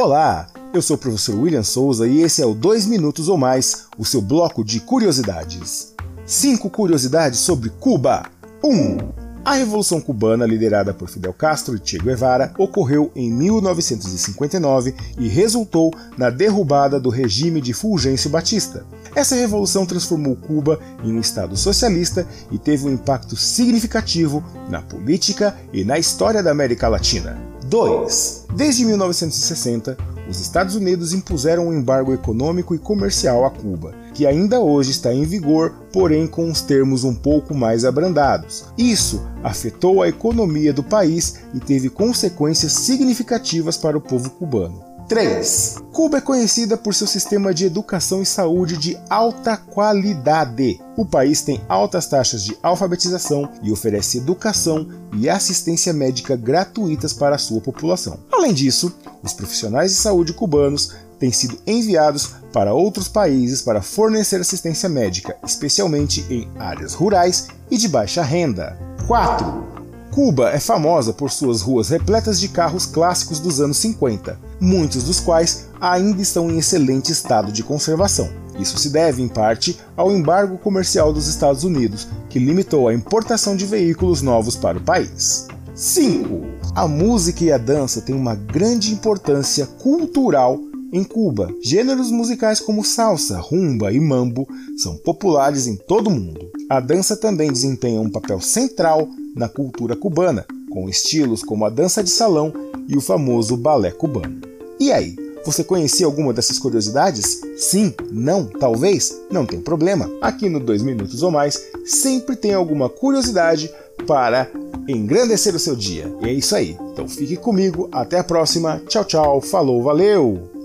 Olá, eu sou o professor William Souza e esse é o 2 Minutos ou Mais, o seu bloco de curiosidades. 5 curiosidades sobre Cuba. 1. Um, a Revolução Cubana, liderada por Fidel Castro e Che Guevara, ocorreu em 1959 e resultou na derrubada do regime de Fulgêncio Batista. Essa revolução transformou Cuba em um Estado socialista e teve um impacto significativo na política e na história da América Latina. 2. Desde 1960, os Estados Unidos impuseram um embargo econômico e comercial a Cuba, que ainda hoje está em vigor, porém com os termos um pouco mais abrandados. Isso afetou a economia do país e teve consequências significativas para o povo cubano. 3. Cuba é conhecida por seu sistema de educação e saúde de alta qualidade. O país tem altas taxas de alfabetização e oferece educação e assistência médica gratuitas para a sua população. Além disso, os profissionais de saúde cubanos têm sido enviados para outros países para fornecer assistência médica, especialmente em áreas rurais e de baixa renda. 4. Cuba é famosa por suas ruas repletas de carros clássicos dos anos 50, muitos dos quais ainda estão em excelente estado de conservação. Isso se deve, em parte, ao embargo comercial dos Estados Unidos, que limitou a importação de veículos novos para o país. 5. A música e a dança têm uma grande importância cultural em Cuba. Gêneros musicais como salsa, rumba e mambo são populares em todo o mundo. A dança também desempenha um papel central na cultura cubana, com estilos como a dança de salão e o famoso balé cubano. E aí, você conhecia alguma dessas curiosidades? Sim? Não? Talvez? Não tem problema. Aqui no 2 Minutos ou Mais sempre tem alguma curiosidade para engrandecer o seu dia. E é isso aí. Então fique comigo. Até a próxima. Tchau, tchau. Falou, valeu!